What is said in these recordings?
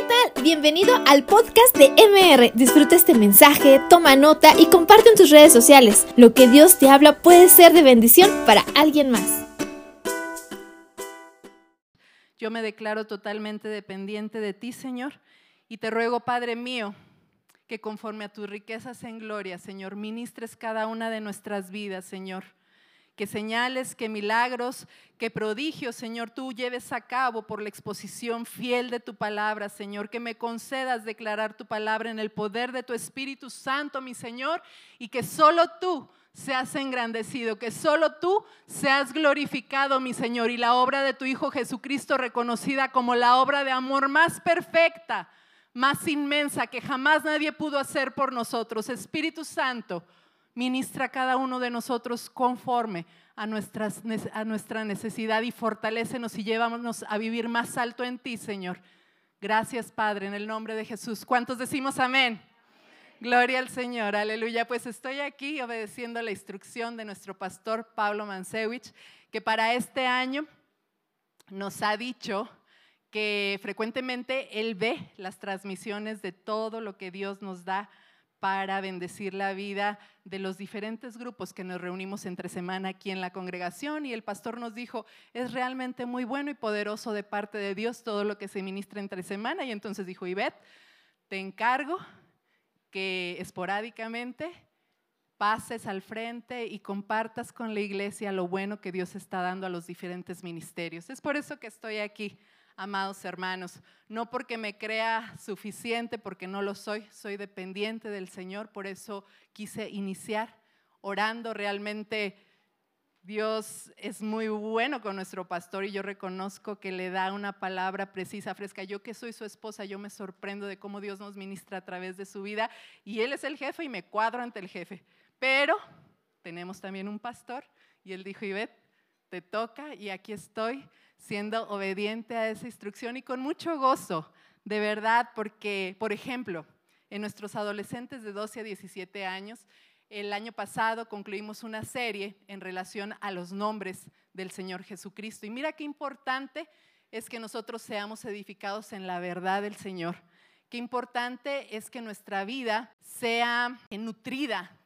¿qué tal? Bienvenido al podcast de MR. Disfruta este mensaje, toma nota y comparte en tus redes sociales. Lo que Dios te habla puede ser de bendición para alguien más. Yo me declaro totalmente dependiente de ti, Señor, y te ruego, Padre mío, que conforme a tus riquezas en gloria, Señor, ministres cada una de nuestras vidas, Señor que señales, que milagros, que prodigios, Señor, tú lleves a cabo por la exposición fiel de tu palabra, Señor, que me concedas declarar tu palabra en el poder de tu Espíritu Santo, mi Señor, y que solo tú seas engrandecido, que solo tú seas glorificado, mi Señor, y la obra de tu Hijo Jesucristo reconocida como la obra de amor más perfecta, más inmensa, que jamás nadie pudo hacer por nosotros. Espíritu Santo, Ministra a cada uno de nosotros conforme a, nuestra necesidad y fortalécenos y llévanos a vivir más alto en ti, Señor. Gracias, Padre, en el nombre de Jesús. ¿Cuántos decimos amén? Gloria al Señor, aleluya. Pues estoy aquí obedeciendo la instrucción de nuestro pastor Pablo Mansewich, que para este año nos ha dicho que frecuentemente él ve las transmisiones de todo lo que Dios nos da para bendecir la vida de los diferentes grupos que nos reunimos entre semana aquí en la congregación y el pastor nos dijo, es realmente muy bueno y poderoso de parte de Dios todo lo que se ministra entre semana y entonces dijo, Ivette, te encargo que esporádicamente pases al frente y compartas con la iglesia lo bueno que Dios está dando a los diferentes ministerios. Es por eso que estoy aquí amados hermanos. No porque me crea suficiente, porque no lo soy, soy dependiente del Señor, por eso quise iniciar orando realmente. Dios es muy bueno con nuestro pastor y yo reconozco que le da una palabra precisa, fresca. Yo que soy su esposa, yo me sorprendo de cómo Dios nos ministra a través de su vida y él es el jefe y me cuadro ante el jefe. Pero tenemos también un pastor y él dijo, Ivette, te toca y aquí estoy siendo obediente a esa instrucción y con mucho gozo, de verdad, porque, por ejemplo, en nuestros adolescentes de 12 a 17 años, el año pasado concluimos una serie en relación a los nombres del Señor Jesucristo. Y mira qué importante es que nosotros seamos edificados en la verdad del Señor. Qué importante es que nuestra vida sea nutrida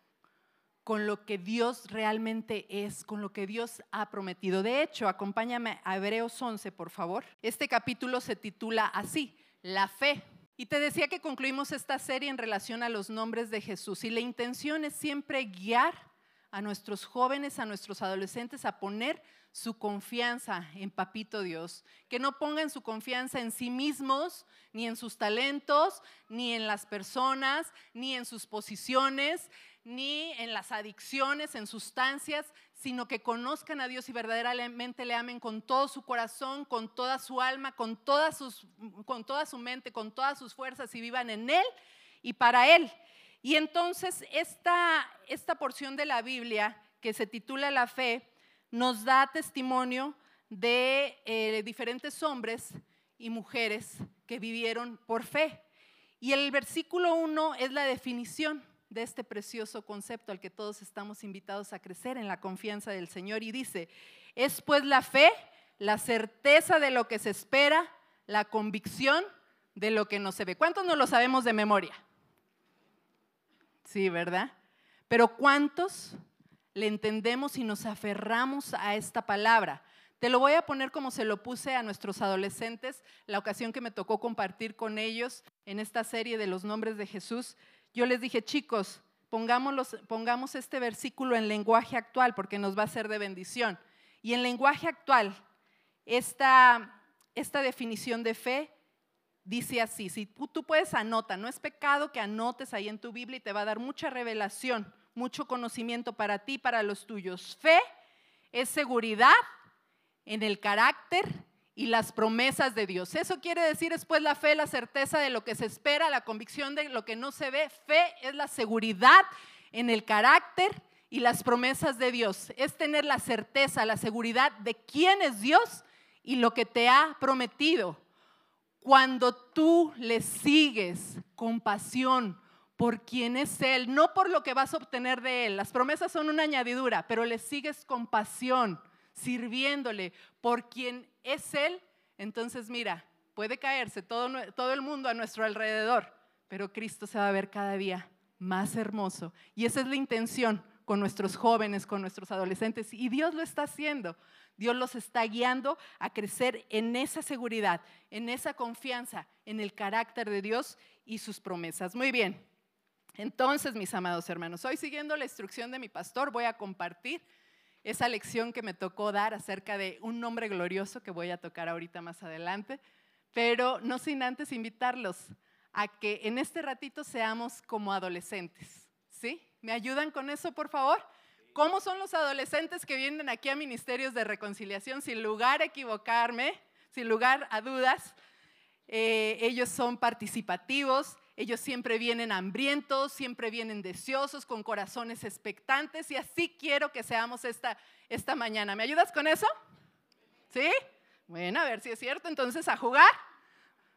con lo que Dios realmente es, con lo que Dios ha prometido. De hecho, acompáñame a Hebreos 11, por favor. Este capítulo se titula así, la fe. Y te decía que concluimos esta serie en relación a los nombres de Jesús y la intención es siempre guiar a nuestros jóvenes, a nuestros adolescentes a poner su confianza en Papito Dios, que no pongan su confianza en sí mismos, ni en sus talentos, ni en las personas, ni en sus posiciones, ni en las adicciones, en sustancias, sino que conozcan a Dios y verdaderamente le amen con todo su corazón, con toda su alma, con, todas sus, con toda su mente, con todas sus fuerzas y vivan en Él y para Él. Y entonces esta, esta porción de la Biblia que se titula La fe nos da testimonio de eh, diferentes hombres y mujeres que vivieron por fe. Y el versículo 1 es la definición de este precioso concepto al que todos estamos invitados a crecer en la confianza del Señor. Y dice, es pues la fe, la certeza de lo que se espera, la convicción de lo que no se ve. ¿Cuántos no lo sabemos de memoria? Sí, ¿verdad? Pero ¿cuántos le entendemos y nos aferramos a esta palabra? Te lo voy a poner como se lo puse a nuestros adolescentes, la ocasión que me tocó compartir con ellos en esta serie de los nombres de Jesús yo les dije, chicos, pongamos este versículo en lenguaje actual porque nos va a ser de bendición. Y en lenguaje actual, esta, definición de fe dice así, si tú puedes anota, no es pecado que anotes ahí en tu Biblia y te va a dar mucha revelación, mucho conocimiento para ti, para los tuyos. Fe es seguridad en el carácter y las promesas de Dios. Eso quiere decir después la fe, la certeza de lo que se espera, la convicción de lo que no se ve. Fe es la seguridad en el carácter y las promesas de Dios. Es tener la certeza, la seguridad de quién es Dios y lo que te ha prometido. Cuando tú le sigues con pasión por quién es Él, no por lo que vas a obtener de Él. Las promesas son una añadidura, pero le sigues con pasión, sirviéndole por quien es Él, entonces mira, puede caerse todo, todo el mundo a nuestro alrededor, pero Cristo se va a ver cada día más hermoso. Y esa es la intención con nuestros jóvenes, con nuestros adolescentes. Y Dios lo está haciendo. Dios los está guiando a crecer en esa seguridad, en esa confianza, en el carácter de Dios y sus promesas. Muy bien. Entonces, mis amados hermanos, hoy siguiendo la instrucción de mi pastor, voy a compartir esa lección que me tocó dar acerca de un nombre glorioso que voy a tocar ahorita más adelante, pero no sin antes invitarlos a que en este ratito seamos como adolescentes. ¿Sí? ¿Me ayudan con eso, por favor? ¿Cómo son los adolescentes que vienen aquí a ministerios de reconciliación? Sin lugar a equivocarme, sin lugar a dudas, eh, ellos son participativos, ellos siempre vienen hambrientos, siempre vienen deseosos, con corazones expectantes y así quiero que seamos esta, esta mañana. ¿Me ayudas con eso? ¿Sí? Bueno, a ver si es cierto. Entonces, a jugar.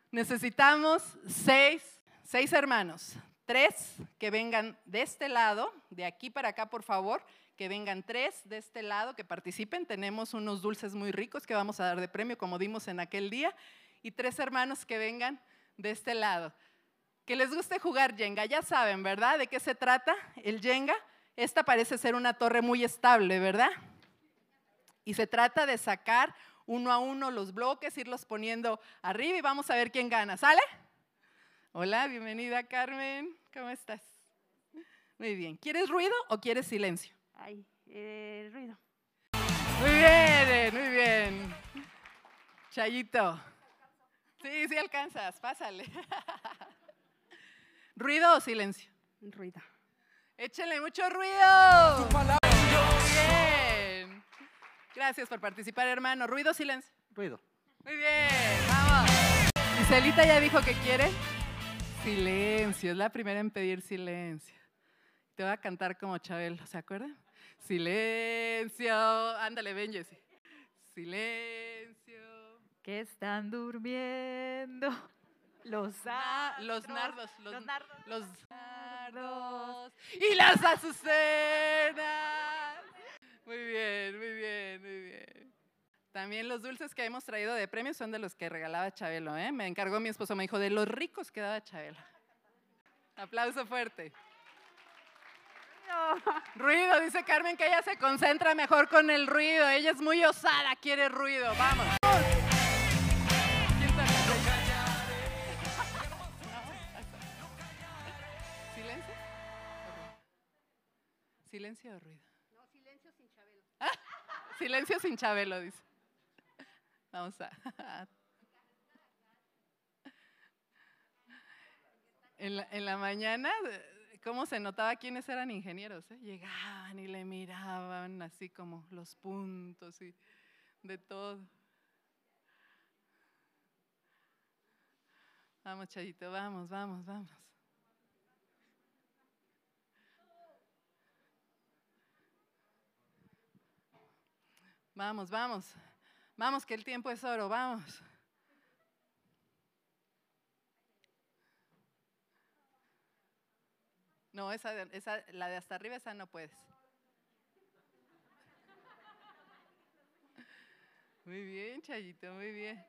Necesitamos seis, seis hermanos. Tres que vengan de este lado, de aquí para acá, por favor. Que vengan tres de este lado, que participen. Tenemos unos dulces muy ricos que vamos a dar de premio, como dimos en aquel día. Y tres hermanos que vengan de este lado que les guste jugar Jenga. Ya saben, ¿verdad? ¿De qué se trata el Jenga? Esta parece ser una torre muy estable, ¿verdad? Y se trata de sacar uno a uno los bloques, irlos poniendo arriba y vamos a ver quién gana. ¿Sale? Hola, bienvenida Carmen. ¿Cómo estás? Muy bien. ¿Quieres ruido o quieres silencio? Ay, eh, ruido. Muy bien, muy bien. Chayito. Sí, sí alcanzas, pásale. ¿Ruido o silencio? Ruido. Échenle mucho ruido. Bien. Gracias por participar, hermano. ¿Ruido o silencio? Ruido. Muy bien, vamos. Celita ya dijo que quiere silencio. Es la primera en pedir silencio. Te voy a cantar como Chabelo, ¿se acuerdan? Silencio. Ándale, ven, Jessy. Silencio. Que están durmiendo. Los, los nardos, los, los, nardos. Los nardos. Y las azucenas. Muy bien, muy bien, muy bien. También los dulces que hemos traído de premio son de los que regalaba Chabelo. ¿eh? Me encargó mi esposo, me dijo, de los ricos que daba Chabelo. Aplauso fuerte. Ruido, dice Carmen que ella se concentra mejor con el ruido. Ella es muy osada, quiere ruido. Vamos. ¿Silencio o ruido? No, silencio sin Chabelo. silencio sin Chabelo, dice. Vamos a... En la, en la, mañana, ¿cómo se notaba quiénes eran ingenieros? Eh? Llegaban y le miraban así como los puntos y de todo. Vamos, Chayito, vamos, vamos, vamos. Vamos, vamos. Vamos, que el tiempo es oro, vamos. No, esa, esa, la de hasta arriba, esa no puedes. Muy bien, Chayito, muy bien.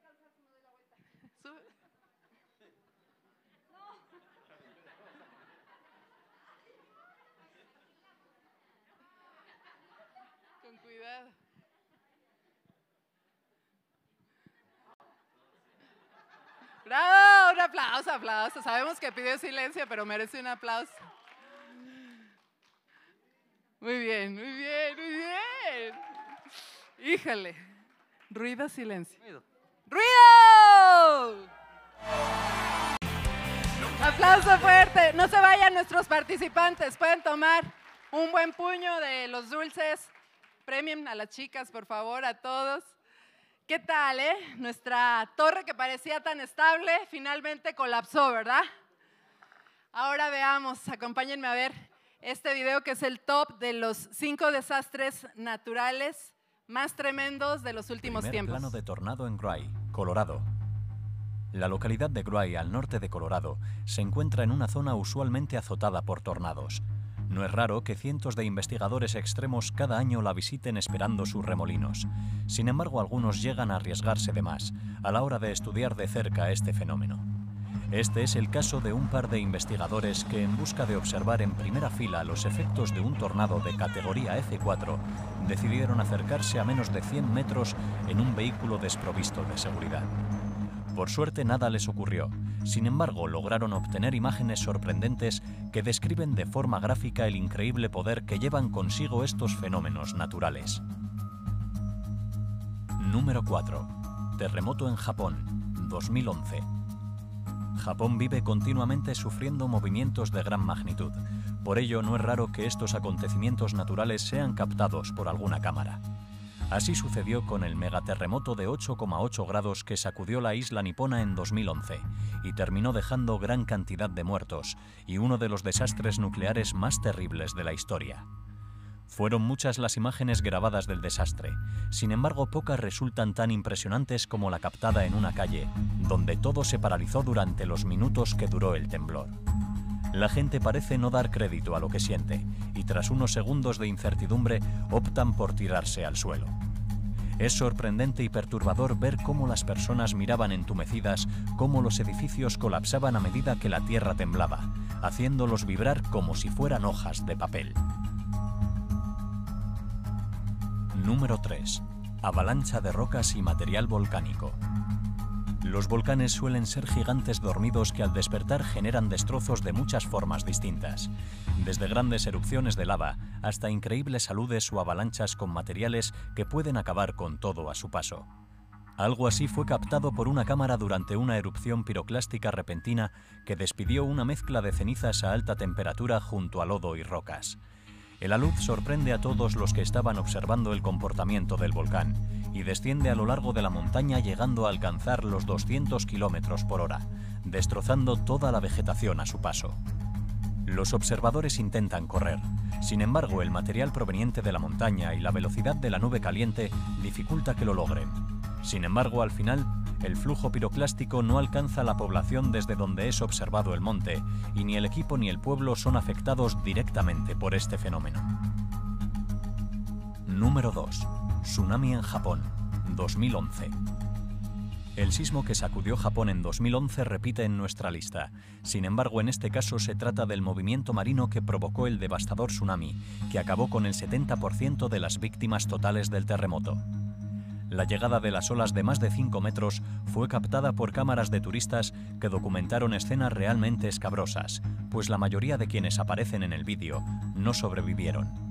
Con cuidado. ¡Bravo! Un aplauso, aplauso. Sabemos que pidió silencio, pero merece un aplauso. Muy bien, muy bien, muy bien. Híjole. Ruido, silencio. Ruido. ¡Ruido! Aplauso fuerte. No se vayan nuestros participantes. Pueden tomar un buen puño de los dulces. Premien a las chicas, por favor, a todos. ¿Qué tal, eh? Nuestra torre que parecía tan estable finalmente colapsó, ¿verdad? Ahora veamos, acompáñenme a ver este video que es el top de los cinco desastres naturales más tremendos de los últimos Primer tiempos. plano de tornado en Gray, Colorado. La localidad de Gray, al norte de Colorado, se encuentra en una zona usualmente azotada por tornados. No es raro que cientos de investigadores extremos cada año la visiten esperando sus remolinos. Sin embargo, algunos llegan a arriesgarse de más a la hora de estudiar de cerca este fenómeno. Este es el caso de un par de investigadores que, en busca de observar en primera fila los efectos de un tornado de categoría F4, decidieron acercarse a menos de 100 metros en un vehículo desprovisto de seguridad. Por suerte nada les ocurrió, sin embargo lograron obtener imágenes sorprendentes que describen de forma gráfica el increíble poder que llevan consigo estos fenómenos naturales. Número 4. Terremoto en Japón, 2011. Japón vive continuamente sufriendo movimientos de gran magnitud. Por ello, no es raro que estos acontecimientos naturales sean captados por alguna cámara. Así sucedió con el megaterremoto de 8,8 grados que sacudió la isla nipona en 2011 y terminó dejando gran cantidad de muertos y uno de los desastres nucleares más terribles de la historia. Fueron muchas las imágenes grabadas del desastre, sin embargo pocas resultan tan impresionantes como la captada en una calle, donde todo se paralizó durante los minutos que duró el temblor. La gente parece no dar crédito a lo que siente y tras unos segundos de incertidumbre optan por tirarse al suelo. Es sorprendente y perturbador ver cómo las personas miraban entumecidas cómo los edificios colapsaban a medida que la tierra temblaba, haciéndolos vibrar como si fueran hojas de papel. Número 3. Avalancha de rocas y material volcánico. Los volcanes suelen ser gigantes dormidos que al despertar generan destrozos de muchas formas distintas, desde grandes erupciones de lava hasta increíbles aludes o avalanchas con materiales que pueden acabar con todo a su paso. Algo así fue captado por una cámara durante una erupción piroclástica repentina que despidió una mezcla de cenizas a alta temperatura junto a lodo y rocas. El alud sorprende a todos los que estaban observando el comportamiento del volcán y desciende a lo largo de la montaña llegando a alcanzar los 200 km por hora, destrozando toda la vegetación a su paso. Los observadores intentan correr, sin embargo el material proveniente de la montaña y la velocidad de la nube caliente dificulta que lo logren. Sin embargo, al final, el flujo piroclástico no alcanza la población desde donde es observado el monte, y ni el equipo ni el pueblo son afectados directamente por este fenómeno. Número 2. Tsunami en Japón, 2011. El sismo que sacudió Japón en 2011 repite en nuestra lista. Sin embargo, en este caso se trata del movimiento marino que provocó el devastador tsunami, que acabó con el 70% de las víctimas totales del terremoto. La llegada de las olas de más de 5 metros fue captada por cámaras de turistas que documentaron escenas realmente escabrosas, pues la mayoría de quienes aparecen en el vídeo no sobrevivieron.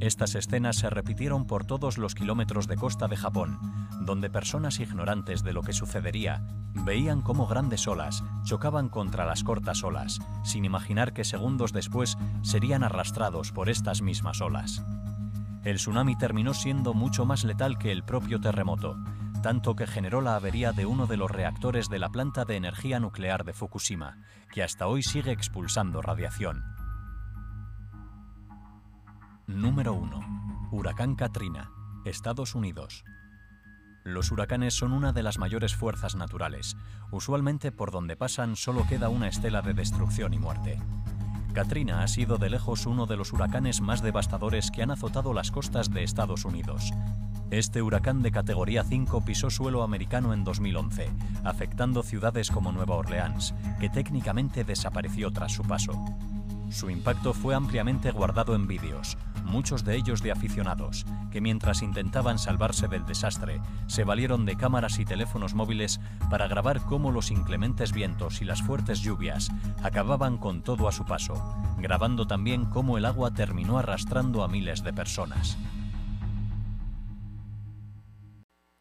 Estas escenas se repitieron por todos los kilómetros de costa de Japón, donde personas ignorantes de lo que sucedería veían cómo grandes olas chocaban contra las cortas olas, sin imaginar que segundos después serían arrastrados por estas mismas olas. El tsunami terminó siendo mucho más letal que el propio terremoto, tanto que generó la avería de uno de los reactores de la planta de energía nuclear de Fukushima, que hasta hoy sigue expulsando radiación. Número 1. Huracán Katrina, Estados Unidos. Los huracanes son una de las mayores fuerzas naturales. Usualmente por donde pasan solo queda una estela de destrucción y muerte. Katrina ha sido de lejos uno de los huracanes más devastadores que han azotado las costas de Estados Unidos. Este huracán de categoría 5 pisó suelo americano en 2011, afectando ciudades como Nueva Orleans, que técnicamente desapareció tras su paso. Su impacto fue ampliamente guardado en vídeos, muchos de ellos de aficionados, que mientras intentaban salvarse del desastre, se valieron de cámaras y teléfonos móviles para grabar cómo los inclementes vientos y las fuertes lluvias acababan con todo a su paso, grabando también cómo el agua terminó arrastrando a miles de personas.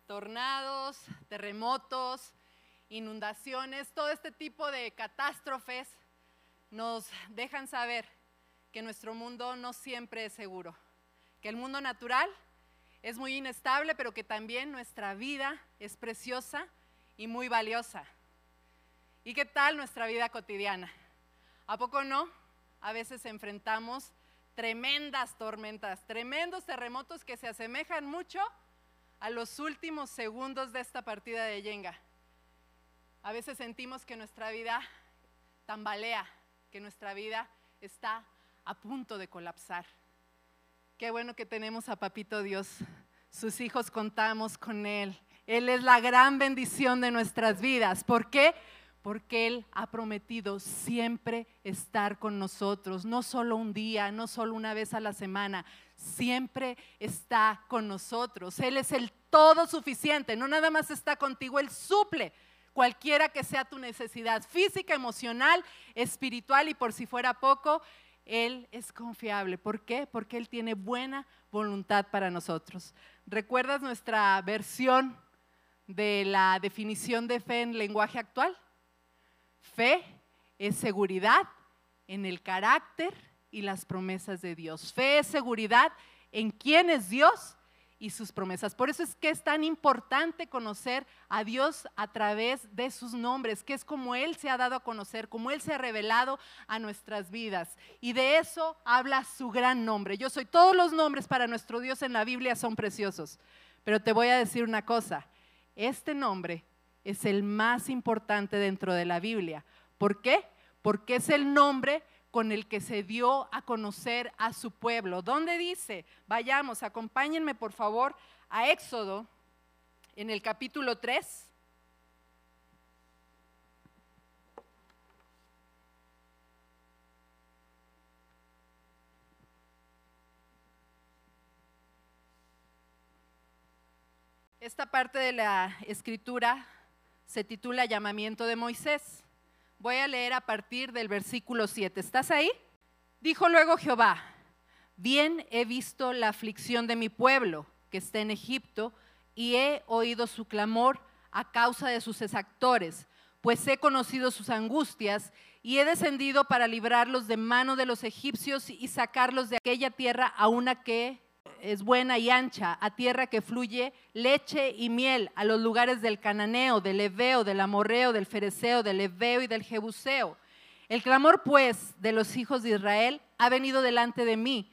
Tornados, terremotos, inundaciones, todo este tipo de catástrofes nos dejan saber que nuestro mundo no siempre es seguro, que el mundo natural es muy inestable, pero que también nuestra vida es preciosa y muy valiosa. ¿Y qué tal nuestra vida cotidiana? ¿A poco no? A veces enfrentamos tremendas tormentas, tremendos terremotos que se asemejan mucho a los últimos segundos de esta partida de Yenga. A veces sentimos que nuestra vida tambalea, que nuestra vida está a punto de colapsar. Qué bueno que tenemos a Papito Dios. Sus hijos contamos con Él. Él es la gran bendición de nuestras vidas. ¿Por qué? Porque Él ha prometido siempre estar con nosotros, no solo un día, no solo una vez a la semana, siempre está con nosotros. Él es el todo suficiente, no nada más está contigo, Él suple cualquiera que sea tu necesidad física, emocional, espiritual y por si fuera poco, Él es confiable. ¿Por qué? Porque Él tiene buena voluntad para nosotros. ¿Recuerdas nuestra versión de la definición de fe en lenguaje actual? Fe es seguridad en el carácter y las promesas de Dios. Fe es seguridad en quién es Dios y sus promesas. Por eso es que es tan importante conocer a Dios a través de sus nombres, que es como Él se ha dado a conocer, como Él se ha revelado a nuestras vidas. Y de eso habla su gran nombre. Yo soy, todos los nombres para nuestro Dios en la Biblia son preciosos. Pero te voy a decir una cosa, este nombre es el más importante dentro de la Biblia. ¿Por qué? Porque es el nombre con el que se dio a conocer a su pueblo. ¿Dónde dice? Vayamos, acompáñenme por favor a Éxodo en el capítulo 3. Esta parte de la escritura se titula Llamamiento de Moisés. Voy a leer a partir del versículo 7. ¿Estás ahí? Dijo luego Jehová, bien he visto la aflicción de mi pueblo que está en Egipto y he oído su clamor a causa de sus exactores, pues he conocido sus angustias y he descendido para librarlos de mano de los egipcios y sacarlos de aquella tierra a una que es buena y ancha, a tierra que fluye leche y miel, a los lugares del cananeo, del Ebeo, del amorreo, del fereceo, del Ebeo y del jebuseo. El clamor, pues, de los hijos de Israel ha venido delante de mí,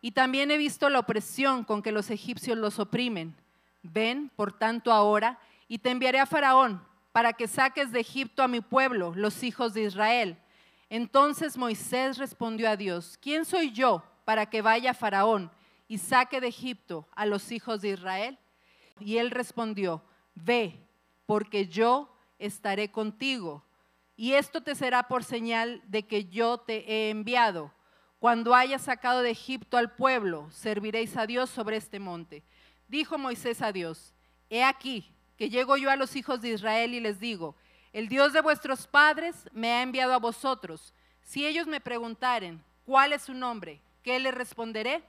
y también he visto la opresión con que los egipcios los oprimen. Ven, por tanto, ahora, y te enviaré a Faraón, para que saques de Egipto a mi pueblo, los hijos de Israel. Entonces Moisés respondió a Dios, ¿quién soy yo para que vaya Faraón? Y saque de Egipto a los hijos de Israel? Y él respondió, ve, porque yo estaré contigo. Y esto te será por señal de que yo te he enviado. Cuando hayas sacado de Egipto al pueblo, serviréis a Dios sobre este monte. Dijo Moisés a Dios, he aquí que llego yo a los hijos de Israel y les digo, el Dios de vuestros padres me ha enviado a vosotros. Si ellos me preguntaren, ¿cuál es su nombre? ¿Qué les responderé?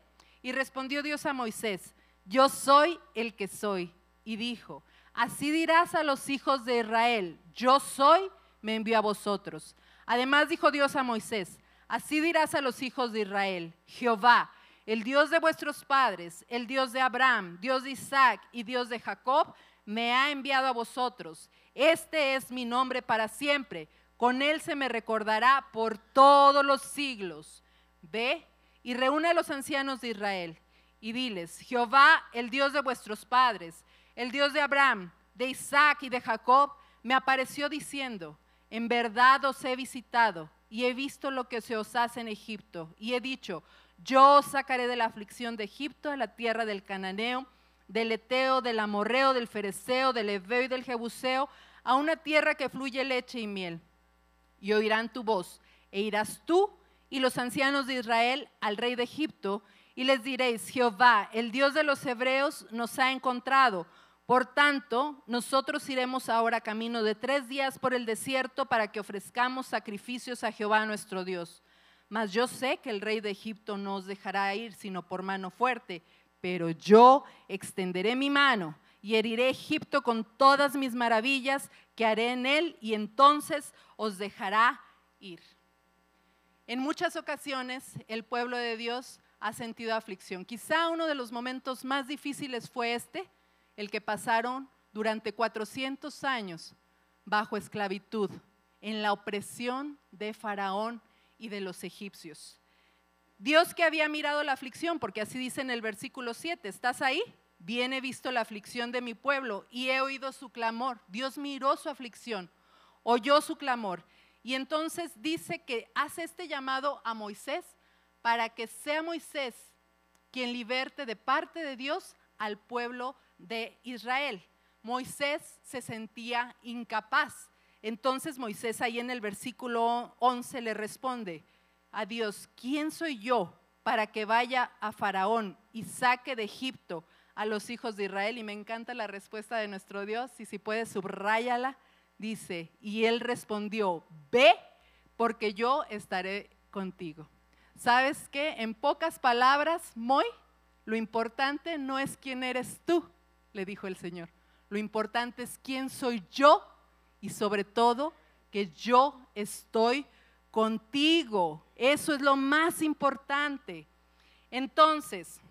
Y respondió Dios a Moisés, yo soy el que soy. Y dijo, así dirás a los hijos de Israel, yo soy, me envió a vosotros. Además dijo Dios a Moisés, así dirás a los hijos de Israel, Jehová, el Dios de vuestros padres, el Dios de Abraham, Dios de Isaac y Dios de Jacob, me ha enviado a vosotros. Este es mi nombre para siempre. Con él se me recordará por todos los siglos. Ve y reúne a los ancianos de Israel y diles, Jehová, el Dios de vuestros padres, el Dios de Abraham, de Isaac y de Jacob, me apareció diciendo, en verdad os he visitado y he visto lo que se os hace en Egipto y he dicho, yo os sacaré de la aflicción de Egipto a la tierra del cananeo, del eteo, del amorreo, del fereceo, del ebeo y del jebuseo, a una tierra que fluye leche y miel. Y oirán tu voz, e irás tú y los ancianos de Israel al rey de Egipto, y les diréis, Jehová, el Dios de los hebreos, nos ha encontrado. Por tanto, nosotros iremos ahora camino de tres días por el desierto para que ofrezcamos sacrificios a Jehová nuestro Dios. Mas yo sé que el rey de Egipto no os dejará ir sino por mano fuerte, pero yo extenderé mi mano y heriré Egipto con todas mis maravillas que haré en él, y entonces os dejará ir. En muchas ocasiones el pueblo de Dios ha sentido aflicción. Quizá uno de los momentos más difíciles fue este, el que pasaron durante 400 años bajo esclavitud, en la opresión de Faraón y de los egipcios. Dios que había mirado la aflicción, porque así dice en el versículo 7, ¿estás ahí? Bien he visto la aflicción de mi pueblo y he oído su clamor. Dios miró su aflicción, oyó su clamor y entonces dice que hace este llamado a Moisés para que sea Moisés quien liberte de parte de Dios al pueblo de Israel. Moisés se sentía incapaz. Entonces Moisés ahí en el versículo 11 le responde a Dios, ¿quién soy yo para que vaya a Faraón y saque de Egipto a los hijos de Israel? Y me encanta la respuesta de nuestro Dios, y si puedes subrayala, dice, y él respondió, ve porque yo estaré contigo. ¿Sabes qué? En pocas palabras, Moy, lo importante no es quién eres tú, le dijo el Señor. Lo importante es quién soy yo y sobre todo que yo estoy contigo. Eso es lo más importante. Entonces,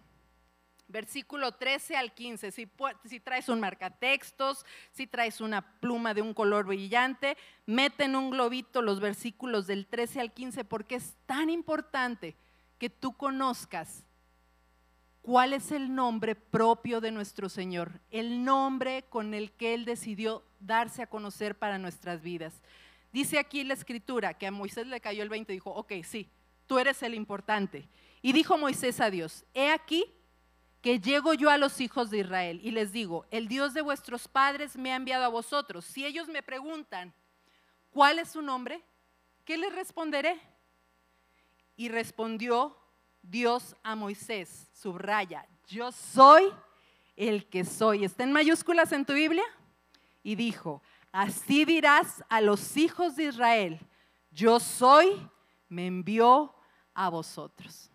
versículo 13 al 15, si, traes un marcatextos, si traes una pluma de un color brillante, mete en un globito los versículos del 13 al 15 porque es tan importante que tú conozcas cuál es el nombre propio de nuestro Señor, el nombre con el que Él decidió darse a conocer para nuestras vidas. Dice aquí la escritura que a Moisés le cayó el 20 y dijo, ok, sí, tú eres el importante. Y dijo Moisés a Dios, he aquí que llego yo a los hijos de Israel y les digo, el Dios de vuestros padres me ha enviado a vosotros. Si ellos me preguntan, ¿cuál es su nombre? ¿Qué les responderé? Y respondió Dios a Moisés, subraya, yo soy el que soy. ¿Está en mayúsculas en tu Biblia? Y dijo, Así dirás a los hijos de Israel, yo soy, me envió a vosotros.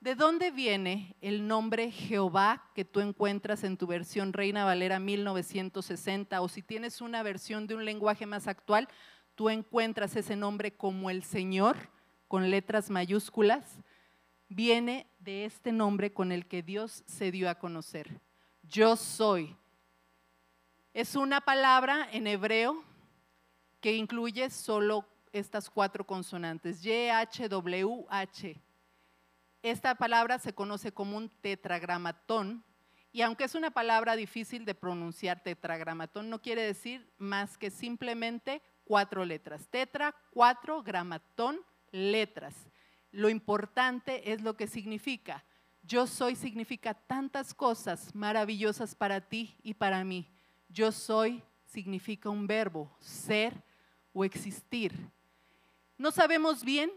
¿De dónde viene el nombre Jehová que tú encuentras en tu versión Reina Valera 1960? O si tienes una versión de un lenguaje más actual, tú encuentras ese nombre como el Señor, con letras mayúsculas. Viene de este nombre con el que Dios se dio a conocer. Yo soy es una palabra en hebreo que incluye solo estas cuatro consonantes, Y, H, W, H. Esta palabra se conoce como un tetragramatón y aunque es una palabra difícil de pronunciar, tetragramatón no quiere decir más que simplemente cuatro letras. Tetra, cuatro, gramatón, letras. Lo importante es lo que significa. Yo soy significa tantas cosas maravillosas para ti y para mí. Yo soy significa un verbo, ser o existir. No sabemos bien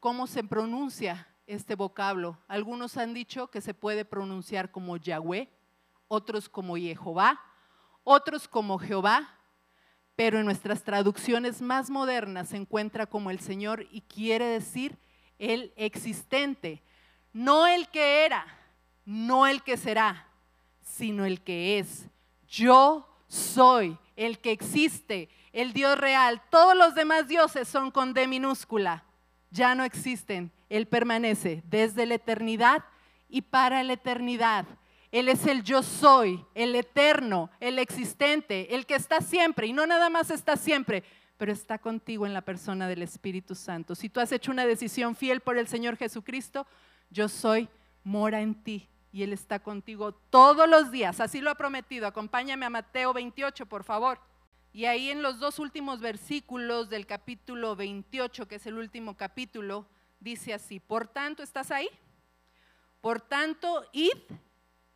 cómo se pronuncia este vocablo. Algunos han dicho que se puede pronunciar como Yahweh, otros como Jehová, otros como Jehová, pero en nuestras traducciones más modernas se encuentra como el Señor y quiere decir el existente, no el que era, no el que será, sino el que es. Yo soy el que existe, el Dios real. Todos los demás dioses son con D minúscula. Ya no existen. Él permanece desde la eternidad y para la eternidad. Él es el yo soy, el eterno, el existente, el que está siempre. Y no nada más está siempre, pero está contigo en la persona del Espíritu Santo. Si tú has hecho una decisión fiel por el Señor Jesucristo, yo soy, mora en ti y Él está contigo todos los días. Así lo ha prometido. Acompáñame a Mateo 28, por favor. Y ahí en los dos últimos versículos del capítulo 28, que es el último capítulo, dice así, por tanto, ¿estás ahí? Por tanto, id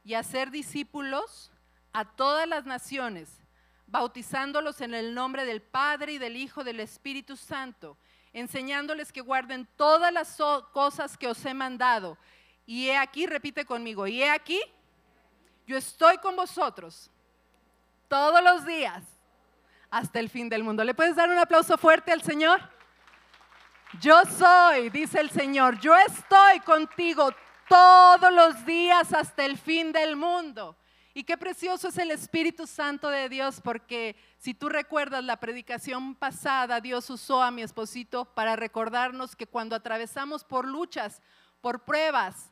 y hacer discípulos a todas las naciones, bautizándolos en el nombre del Padre y del Hijo del Espíritu Santo, enseñándoles que guarden todas las cosas que os he mandado y he aquí, repite conmigo, y he aquí, yo estoy con vosotros todos los días hasta el fin del mundo. ¿Le puedes dar un aplauso fuerte al Señor? Yo soy, dice el Señor, yo estoy contigo todos los días hasta el fin del mundo. Y qué precioso es el Espíritu Santo de Dios, porque si tú recuerdas la predicación pasada, Dios usó a mi esposito para recordarnos que cuando atravesamos por luchas, por pruebas,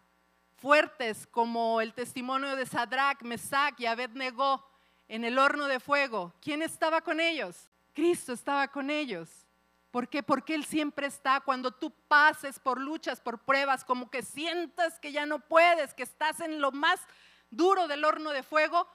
fuertes como el testimonio de Sadrach, Mesach y Abednego en el horno de fuego. ¿Quién estaba con ellos? Cristo estaba con ellos. ¿Por qué? Porque Él siempre está. Cuando tú pases por luchas, por pruebas, como que sientas que ya no puedes, que estás en lo más duro del horno de fuego,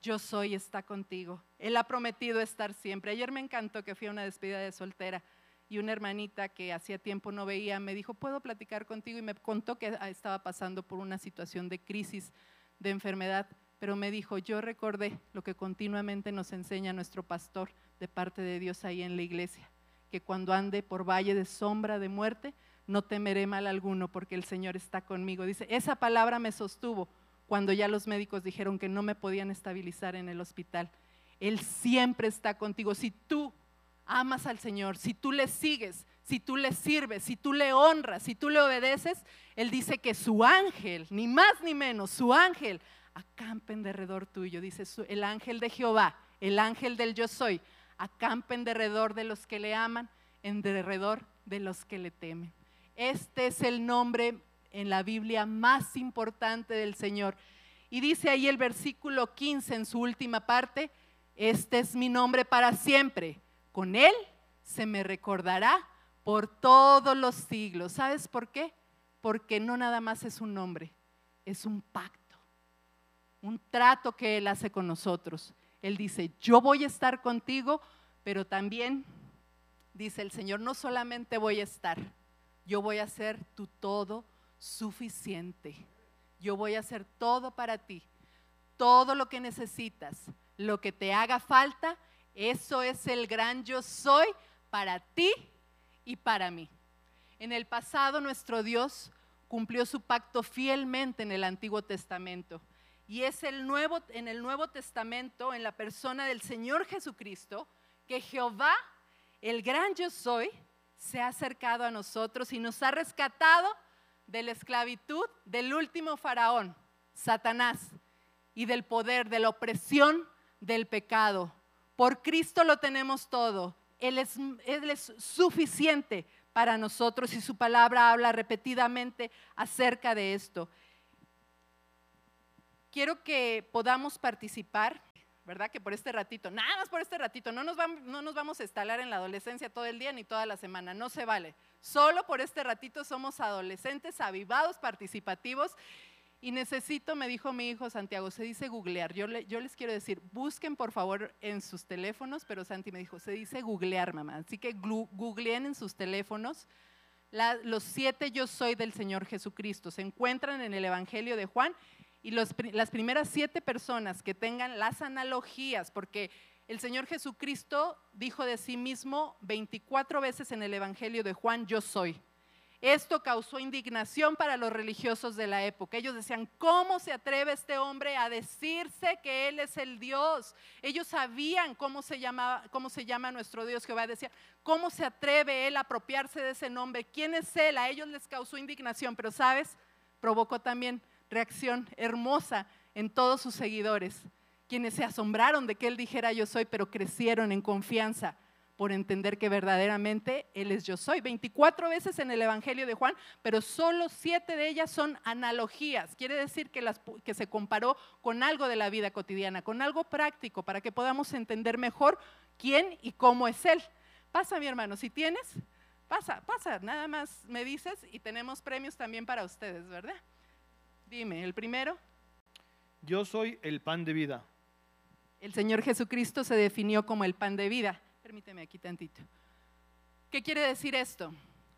yo soy, está contigo. Él ha prometido estar siempre. Ayer me encantó que fui a una despedida de soltera y una hermanita que hacía tiempo no veía me dijo, ¿puedo platicar contigo? Y me contó que estaba pasando por una situación de crisis, de enfermedad, pero me dijo, yo recordé lo que continuamente nos enseña nuestro pastor de parte de Dios ahí en la iglesia, que cuando ande por valle de sombra de muerte, no temeré mal alguno porque el Señor está conmigo. Dice, esa palabra me sostuvo cuando ya los médicos dijeron que no me podían estabilizar en el hospital. Él siempre está contigo. Si tú amas al Señor, si tú le sigues, si tú le sirves, si tú le honras, si tú le obedeces, Él dice que su ángel, ni más ni menos, su ángel, acampa en derredor tuyo. Dice el ángel de Jehová, el ángel del yo soy, acampa en derredor de los que le aman, en derredor de los que le temen. Este es el nombre en la Biblia más importante del Señor. Y dice ahí el versículo 15 en su última parte, este es mi nombre para siempre. Con él se me recordará por todos los siglos. ¿Sabes por qué? Porque no nada más es un nombre, es un pacto, un trato que Él hace con nosotros. Él dice, yo voy a estar contigo, pero también, dice el Señor, no solamente voy a estar, yo voy a ser tu todo suficiente. Yo voy a hacer todo para ti. Todo lo que necesitas, lo que te haga falta, eso es el gran yo soy para ti y para mí. En el pasado nuestro Dios cumplió su pacto fielmente en el Antiguo Testamento. Y es el nuevo, en el Nuevo Testamento, en la persona del Señor Jesucristo, que Jehová, el gran yo soy, se ha acercado a nosotros y nos ha rescatado de la esclavitud del último faraón, Satanás, y del poder, de la opresión del pecado. Por Cristo lo tenemos todo. Él es, él es suficiente para nosotros y su palabra habla repetidamente acerca de esto. Quiero que podamos participar ¿verdad? Que por este ratito, nada más por este ratito, no nos, vamos, no nos vamos a instalar en la adolescencia todo el día ni toda la semana, no se vale. Solo por este ratito somos adolescentes, avivados, participativos. Y necesito, me dijo mi hijo Santiago, se dice googlear. Yo, les quiero decir, busquen por favor en sus teléfonos, pero Santi me dijo, se dice googlear, mamá. Así que googleen en sus teléfonos los siete yo soy del Señor Jesucristo. Se encuentran en el Evangelio de Juan y las primeras siete personas que tengan las analogías, porque el Señor Jesucristo dijo de sí mismo 24 veces en el Evangelio de Juan, yo soy. Esto causó indignación para los religiosos de la época. Ellos decían, ¿cómo se atreve este hombre a decirse que Él es el Dios? Ellos sabían cómo se, llama, cómo se llama nuestro Dios. Jehová decía, ¿cómo se atreve Él a apropiarse de ese nombre? ¿Quién es Él? A ellos les causó indignación, pero sabes, provocó también reacción hermosa en todos sus seguidores, quienes se asombraron de que él dijera yo soy, pero crecieron en confianza por entender que verdaderamente Él es yo soy. 24 veces en el Evangelio de Juan, pero solo siete de ellas son analogías. Quiere decir que, las, que se comparó con algo de la vida cotidiana, con algo práctico, para que podamos entender mejor quién y cómo es Él. Pasa, mi hermano, si tienes, pasa, pasa, nada más me dices y tenemos premios también para ustedes, ¿verdad? Dime, el primero. Yo soy el pan de vida. El Señor Jesucristo se definió como el pan de vida. Permíteme aquí tantito. ¿Qué quiere decir esto?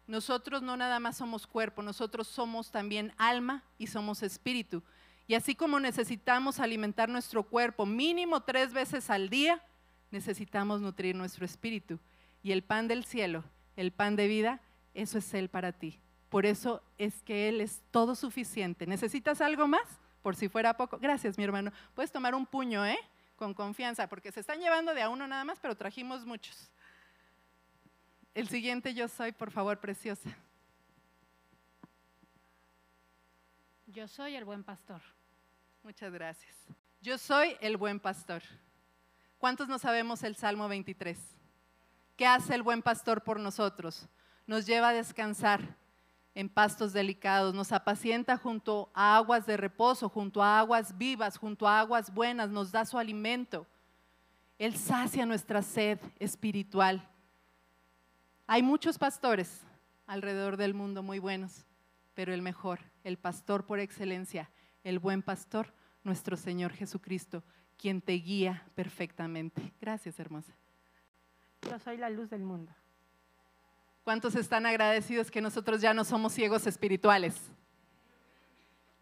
Nosotros no nada más somos cuerpo, nosotros somos también alma y somos espíritu. Y así como necesitamos alimentar nuestro cuerpo mínimo tres veces al día, necesitamos nutrir nuestro espíritu. Y el pan del cielo, el pan de vida, eso es Él para ti. Por eso es que Él es todo suficiente. ¿Necesitas algo más? Por si fuera poco. Gracias, mi hermano. Puedes tomar un puño, ¿eh? Con confianza, porque se están llevando de a uno nada más, pero trajimos muchos. El siguiente yo soy, por favor, preciosa. Yo soy el buen pastor. Muchas gracias. Yo soy el buen pastor. ¿Cuántos no sabemos el Salmo 23? ¿Qué hace el buen pastor por nosotros? Nos lleva a descansar en pastos delicados, nos apacienta junto a aguas de reposo, junto a aguas vivas, junto a aguas buenas, nos da su alimento. Él sacia nuestra sed espiritual. Hay muchos pastores alrededor del mundo muy buenos, pero el mejor, el pastor por excelencia, el buen pastor, nuestro Señor Jesucristo, quien te guía perfectamente. Gracias, hermosa. Yo soy la luz del mundo. ¿Cuántos están agradecidos que nosotros ya no somos ciegos espirituales?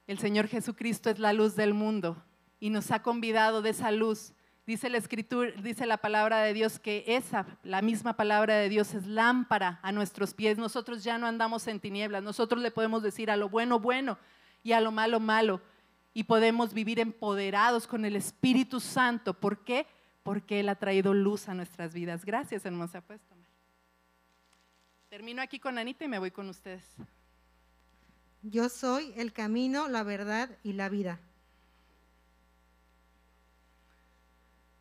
El Señor Jesucristo es la luz del mundo y nos ha convidado de esa luz. Dice la escritura, dice la palabra de Dios que esa, la misma palabra de Dios es lámpara a nuestros pies. Nosotros ya no andamos en tinieblas. Nosotros le podemos decir a lo bueno bueno y a lo malo malo y podemos vivir empoderados con el Espíritu Santo. ¿Por qué? Porque Él ha traído luz a nuestras vidas. Gracias, hermosa puesta. Termino aquí con Anita y me voy con ustedes. Yo soy el camino, la verdad y la vida.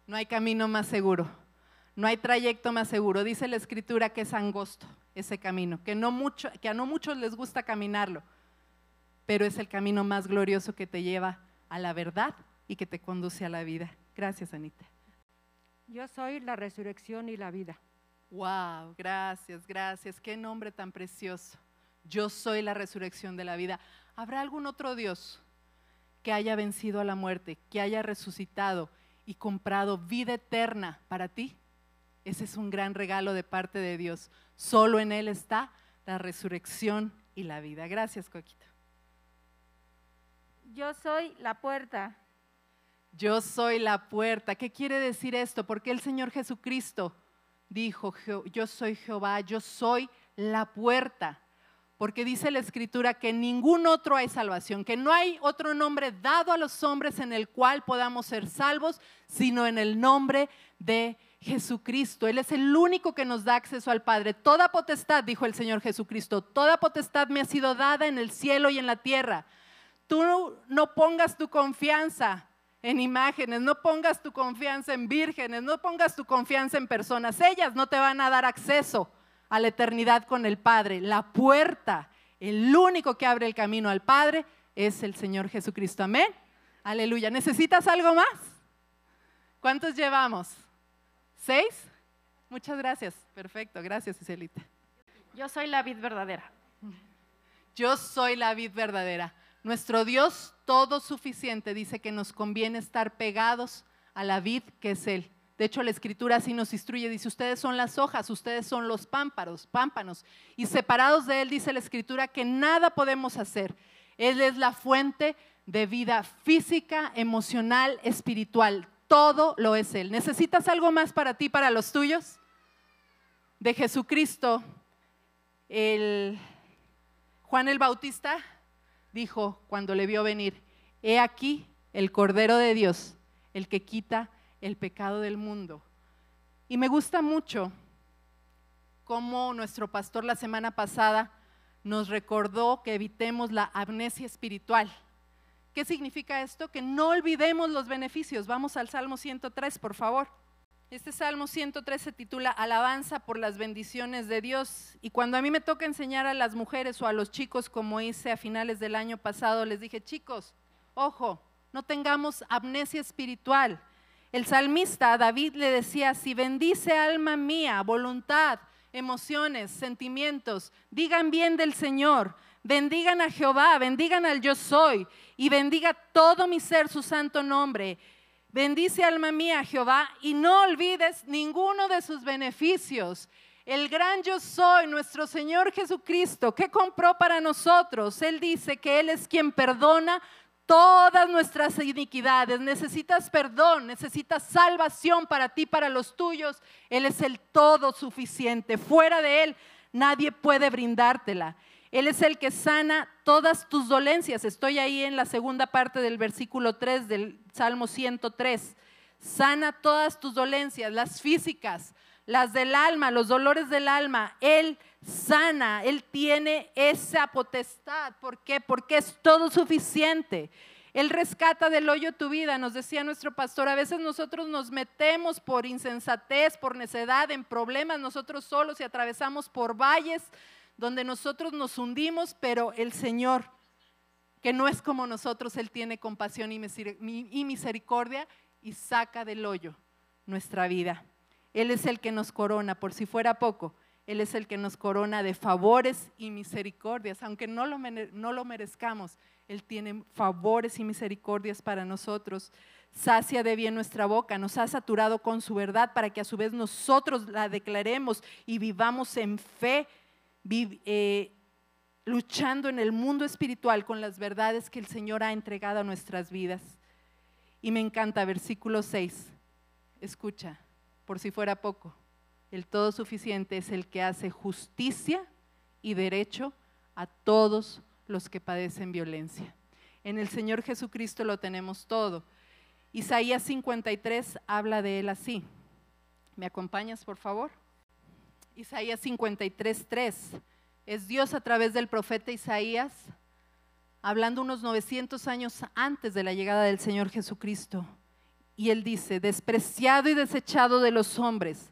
No hay camino más seguro, no hay trayecto más seguro. Dice la escritura que es angosto ese camino, que, no mucho, que a no muchos les gusta caminarlo, pero es el camino más glorioso que te lleva a la verdad y que te conduce a la vida. Gracias, Anita. Yo soy la resurrección y la vida. Wow, gracias, gracias. Qué nombre tan precioso. Yo soy la resurrección de la vida. ¿Habrá algún otro Dios que haya vencido a la muerte, que haya resucitado y comprado vida eterna para ti? Ese es un gran regalo de parte de Dios. Solo en Él está la resurrección y la vida. Gracias, Coquito. Yo soy la puerta. Yo soy la puerta. ¿Qué quiere decir esto? Porque el Señor Jesucristo dijo, yo soy Jehová, yo soy la puerta. Porque dice la escritura que en ningún otro hay salvación, que no hay otro nombre dado a los hombres en el cual podamos ser salvos, sino en el nombre de Jesucristo. Él es el único que nos da acceso al Padre. Toda potestad, dijo el Señor Jesucristo, toda potestad me ha sido dada en el cielo y en la tierra. Tú no pongas tu confianza en imágenes, no pongas tu confianza en vírgenes, no pongas tu confianza en personas. Ellas no te van a dar acceso a la eternidad con el Padre. La puerta, el único que abre el camino al Padre es el Señor Jesucristo. Amén. Aleluya. ¿Necesitas algo más? ¿Cuántos llevamos? ¿Seis? Muchas gracias. Perfecto. Gracias, Iselita. Yo soy la vid verdadera. Yo soy la vid verdadera. Nuestro Dios todo suficiente dice que nos conviene estar pegados a la vid que es Él. De hecho, la escritura así nos instruye, dice, ustedes son las hojas, ustedes son los pámpanos, pámpanos. Y separados de Él, dice la escritura, que nada podemos hacer. Él es la fuente de vida física, emocional, espiritual. Todo lo es Él. ¿Necesitas algo más para ti, para los tuyos? De Jesucristo, el Juan el Bautista dijo cuando le vio venir, he aquí el Cordero de Dios, el que quita el pecado del mundo. Y me gusta mucho cómo nuestro pastor la semana pasada nos recordó que evitemos la amnesia espiritual. ¿Qué significa esto? Que no olvidemos los beneficios. Vamos al Salmo 103, por favor. Este Salmo 103 se titula Alabanza por las bendiciones de Dios. Y cuando a mí me toca enseñar a las mujeres o a los chicos, como hice a finales del año pasado, les dije, chicos, ojo, no tengamos amnesia espiritual. El salmista David le decía, si bendice alma mía, voluntad, emociones, sentimientos, digan bien del Señor, bendigan a Jehová, bendigan al yo soy y bendiga todo mi ser su santo nombre. Bendice alma mía Jehová y no olvides ninguno de sus beneficios. El gran yo soy, nuestro Señor Jesucristo, que compró para nosotros. Él dice que Él es quien perdona todas nuestras iniquidades. Necesitas perdón, necesitas salvación para ti, para los tuyos. Él es el todo suficiente. Fuera de Él nadie puede brindártela. Él es el que sana todas tus dolencias. Estoy ahí en la segunda parte del versículo 3 del Salmo 103. Sana todas tus dolencias, las físicas, las del alma, los dolores del alma. Él sana, Él tiene esa potestad. ¿Por qué? Porque es todo suficiente. Él rescata del hoyo tu vida, nos decía nuestro pastor. A veces nosotros nos metemos por insensatez, por necedad, en problemas nosotros solos y atravesamos por valles donde nosotros nos hundimos, pero el Señor, que no es como nosotros, Él tiene compasión y misericordia y saca del hoyo nuestra vida. Él es el que nos corona, por si fuera poco, Él es el que nos corona de favores y misericordias, aunque no lo, no lo merezcamos, Él tiene favores y misericordias para nosotros. Sacia de bien nuestra boca, nos ha saturado con su verdad para que a su vez nosotros la declaremos y vivamos en fe eh, luchando en el mundo espiritual con las verdades que el Señor ha entregado a nuestras vidas. Y me encanta versículo 6. Escucha, por si fuera poco, el todo suficiente es el que hace justicia y derecho a todos los que padecen violencia. En el Señor Jesucristo lo tenemos todo. Isaías 53 habla de él así. ¿Me acompañas, por favor? Isaías 53, 3. Es Dios a través del profeta Isaías, hablando unos 900 años antes de la llegada del Señor Jesucristo. Y él dice, despreciado y desechado de los hombres,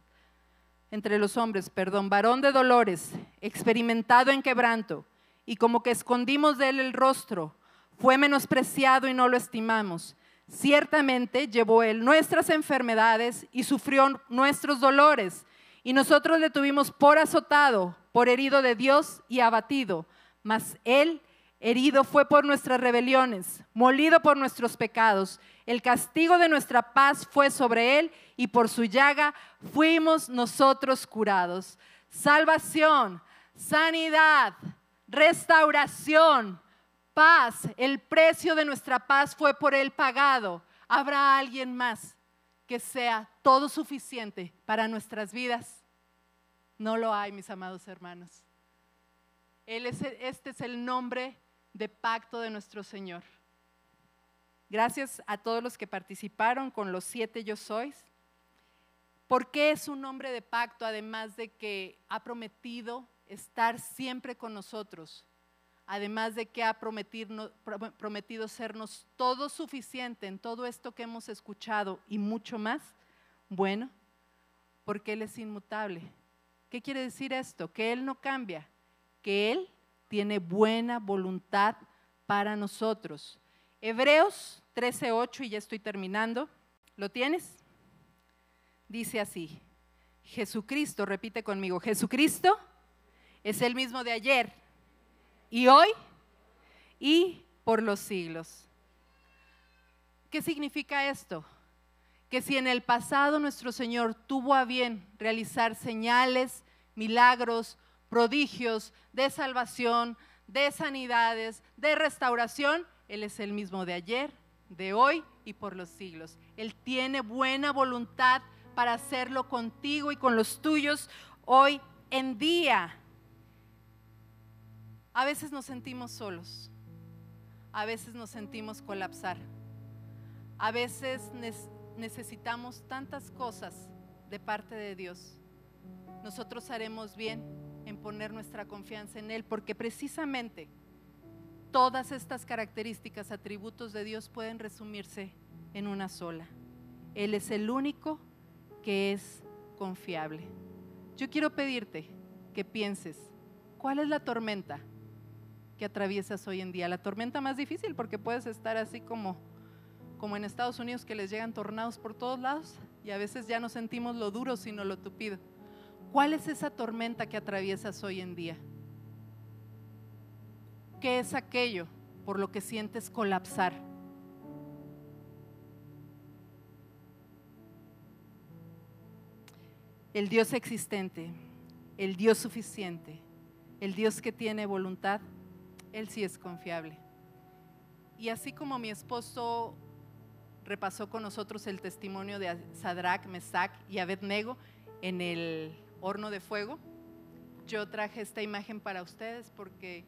entre los hombres, perdón, varón de dolores, experimentado en quebranto, y como que escondimos de él el rostro, fue menospreciado y no lo estimamos. Ciertamente llevó él nuestras enfermedades y sufrió nuestros dolores, y nosotros le tuvimos por azotado, por herido de Dios y abatido, mas él herido fue por nuestras rebeliones, molido por nuestros pecados. El castigo de nuestra paz fue sobre él y por su llaga fuimos nosotros curados. Salvación, sanidad, restauración, paz. El precio de nuestra paz fue por él pagado. ¿Habrá alguien más que sea todo suficiente para nuestras vidas? No lo hay, mis amados hermanos. Él es, este es el nombre de pacto de nuestro Señor. Gracias a todos los que participaron con los siete yo sois. ¿Por qué es un nombre de pacto? Además de que ha prometido estar siempre con nosotros además de que ha prometido, sernos todo suficiente en todo esto que hemos escuchado y mucho más, bueno, porque Él es inmutable. ¿Qué quiere decir esto? Que Él no cambia, que Él tiene buena voluntad para nosotros. Hebreos 13:8, y ya estoy terminando, ¿lo tienes? Dice así, Jesucristo, repite conmigo, Jesucristo es el mismo de ayer, y hoy y por los siglos. ¿Qué significa esto? Que si en el pasado nuestro Señor tuvo a bien realizar señales, milagros, prodigios de salvación, de sanidades, de restauración, Él es el mismo de ayer, de hoy y por los siglos. Él tiene buena voluntad para hacerlo contigo y con los tuyos hoy en día. A veces nos sentimos solos, a veces nos sentimos colapsar, a veces necesitamos tantas cosas de parte de Dios. Nosotros haremos bien en poner nuestra confianza en Él, porque precisamente todas estas características, atributos de Dios pueden resumirse en una sola. Él es el único que es confiable. Yo quiero pedirte que pienses, ¿cuál es la tormenta que atraviesas hoy en día. La tormenta más difícil porque puedes estar así como, como en Estados Unidos que les llegan tornados por todos lados y a veces ya no sentimos lo duro sino lo tupido. ¿Cuál es esa tormenta que atraviesas hoy en día? ¿Qué es aquello por lo que sientes colapsar? El Dios existente, el Dios suficiente, el Dios que tiene voluntad, él sí es confiable. Y así como mi esposo repasó con nosotros el testimonio de Sadrach, Mesach y Abednego en el horno de fuego, yo traje esta imagen para ustedes porque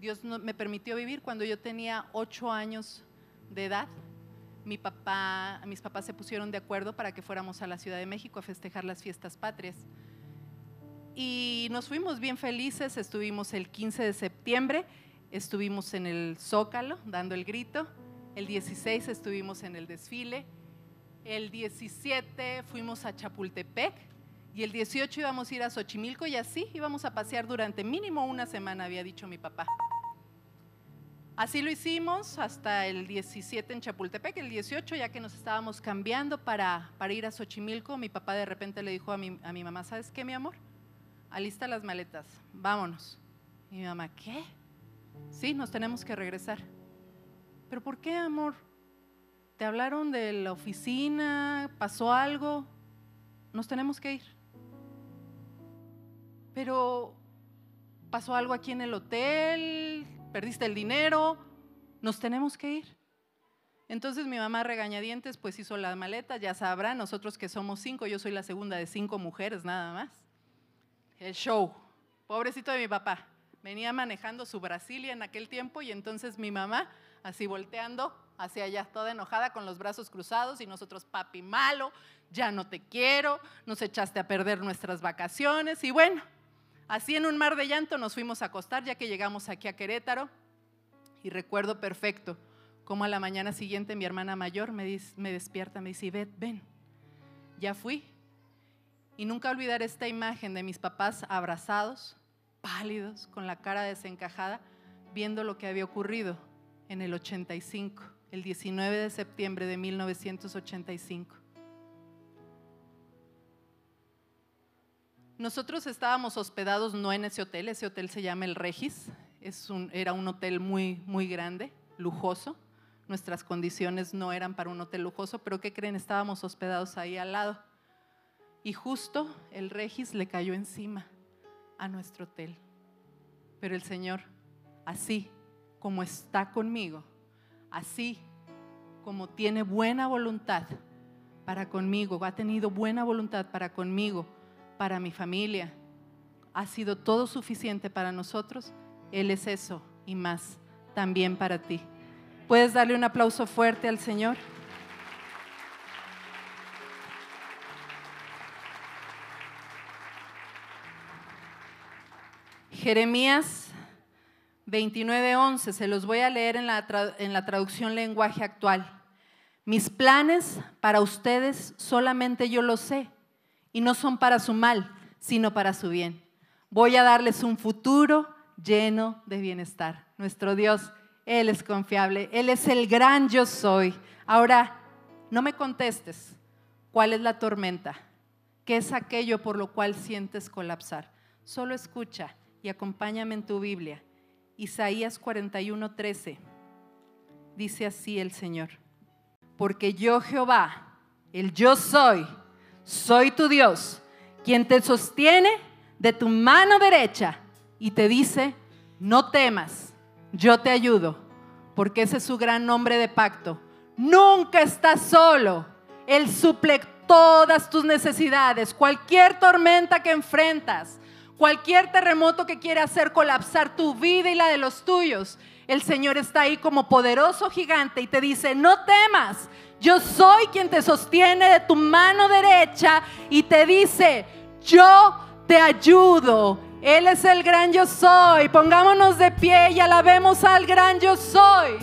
Dios me permitió vivir cuando yo tenía ocho años de edad. Mi papá, mis papás se pusieron de acuerdo para que fuéramos a la Ciudad de México a festejar las fiestas patrias. Y nos fuimos bien felices, estuvimos el 15 de septiembre estuvimos en el Zócalo dando el grito, el 16 estuvimos en el desfile, el 17 fuimos a Chapultepec y el 18 íbamos a ir a Xochimilco y así íbamos a pasear durante mínimo una semana, había dicho mi papá. Así lo hicimos hasta el 17 en Chapultepec, el 18 ya que nos estábamos cambiando para, para ir a Xochimilco, mi papá de repente le dijo a mi, a mi mamá, ¿sabes qué, mi amor? Alista las maletas, vámonos. Y mi mamá, ¿qué? Sí, nos tenemos que regresar. ¿Pero por qué, amor? ¿Te hablaron de la oficina? ¿Pasó algo? Nos tenemos que ir. Pero pasó algo aquí en el hotel, perdiste el dinero, nos tenemos que ir. Entonces mi mamá regañadientes pues hizo la maleta, ya sabrán, nosotros que somos cinco, yo soy la segunda de cinco mujeres nada más. El show, pobrecito de mi papá, venía manejando su Brasilia en aquel tiempo y entonces mi mamá así volteando hacia allá, toda enojada con los brazos cruzados y nosotros, papi malo, ya no te quiero, nos echaste a perder nuestras vacaciones y bueno, así en un mar de llanto nos fuimos a acostar ya que llegamos aquí a Querétaro. Y recuerdo perfecto como a la mañana siguiente mi hermana mayor me, despierta, me dice, ven, ven, ya fui. Y nunca olvidar esta imagen de mis papás abrazados, pálidos, con la cara desencajada, viendo lo que había ocurrido en el 85, el 19 de septiembre de 1985. Nosotros estábamos hospedados no en ese hotel, ese hotel se llama el Regis, era un hotel muy, muy grande, lujoso nuestras condiciones no eran para un hotel lujoso, pero ¿qué creen? Estábamos hospedados ahí al lado. Y justo el Regis le cayó encima a nuestro hotel. Pero el Señor, así como está conmigo, así como tiene buena voluntad para conmigo, ha tenido buena voluntad para conmigo, para mi familia, ha sido todo suficiente para nosotros, Él es eso y más también para ti. ¿Puedes darle un aplauso fuerte al Señor? Jeremías 29:11, se los voy a leer en la, en la traducción lenguaje actual. Mis planes para ustedes solamente yo los sé y no son para su mal, sino para su bien. Voy a darles un futuro lleno de bienestar. Nuestro Dios él es confiable, Él es el gran yo soy. Ahora, no me contestes cuál es la tormenta, qué es aquello por lo cual sientes colapsar. Solo escucha y acompáñame en tu Biblia. Isaías 41:13. Dice así el Señor. Porque yo Jehová, el yo soy, soy tu Dios, quien te sostiene de tu mano derecha y te dice, no temas yo te ayudo, porque ese es su gran nombre de pacto. Nunca estás solo. Él suple todas tus necesidades, cualquier tormenta que enfrentas, cualquier terremoto que quiera hacer colapsar tu vida y la de los tuyos. El Señor está ahí como poderoso gigante y te dice, no temas, yo soy quien te sostiene de tu mano derecha y te dice, yo te ayudo él es el gran yo soy. Pongámonos de pie y alabemos al gran yo soy.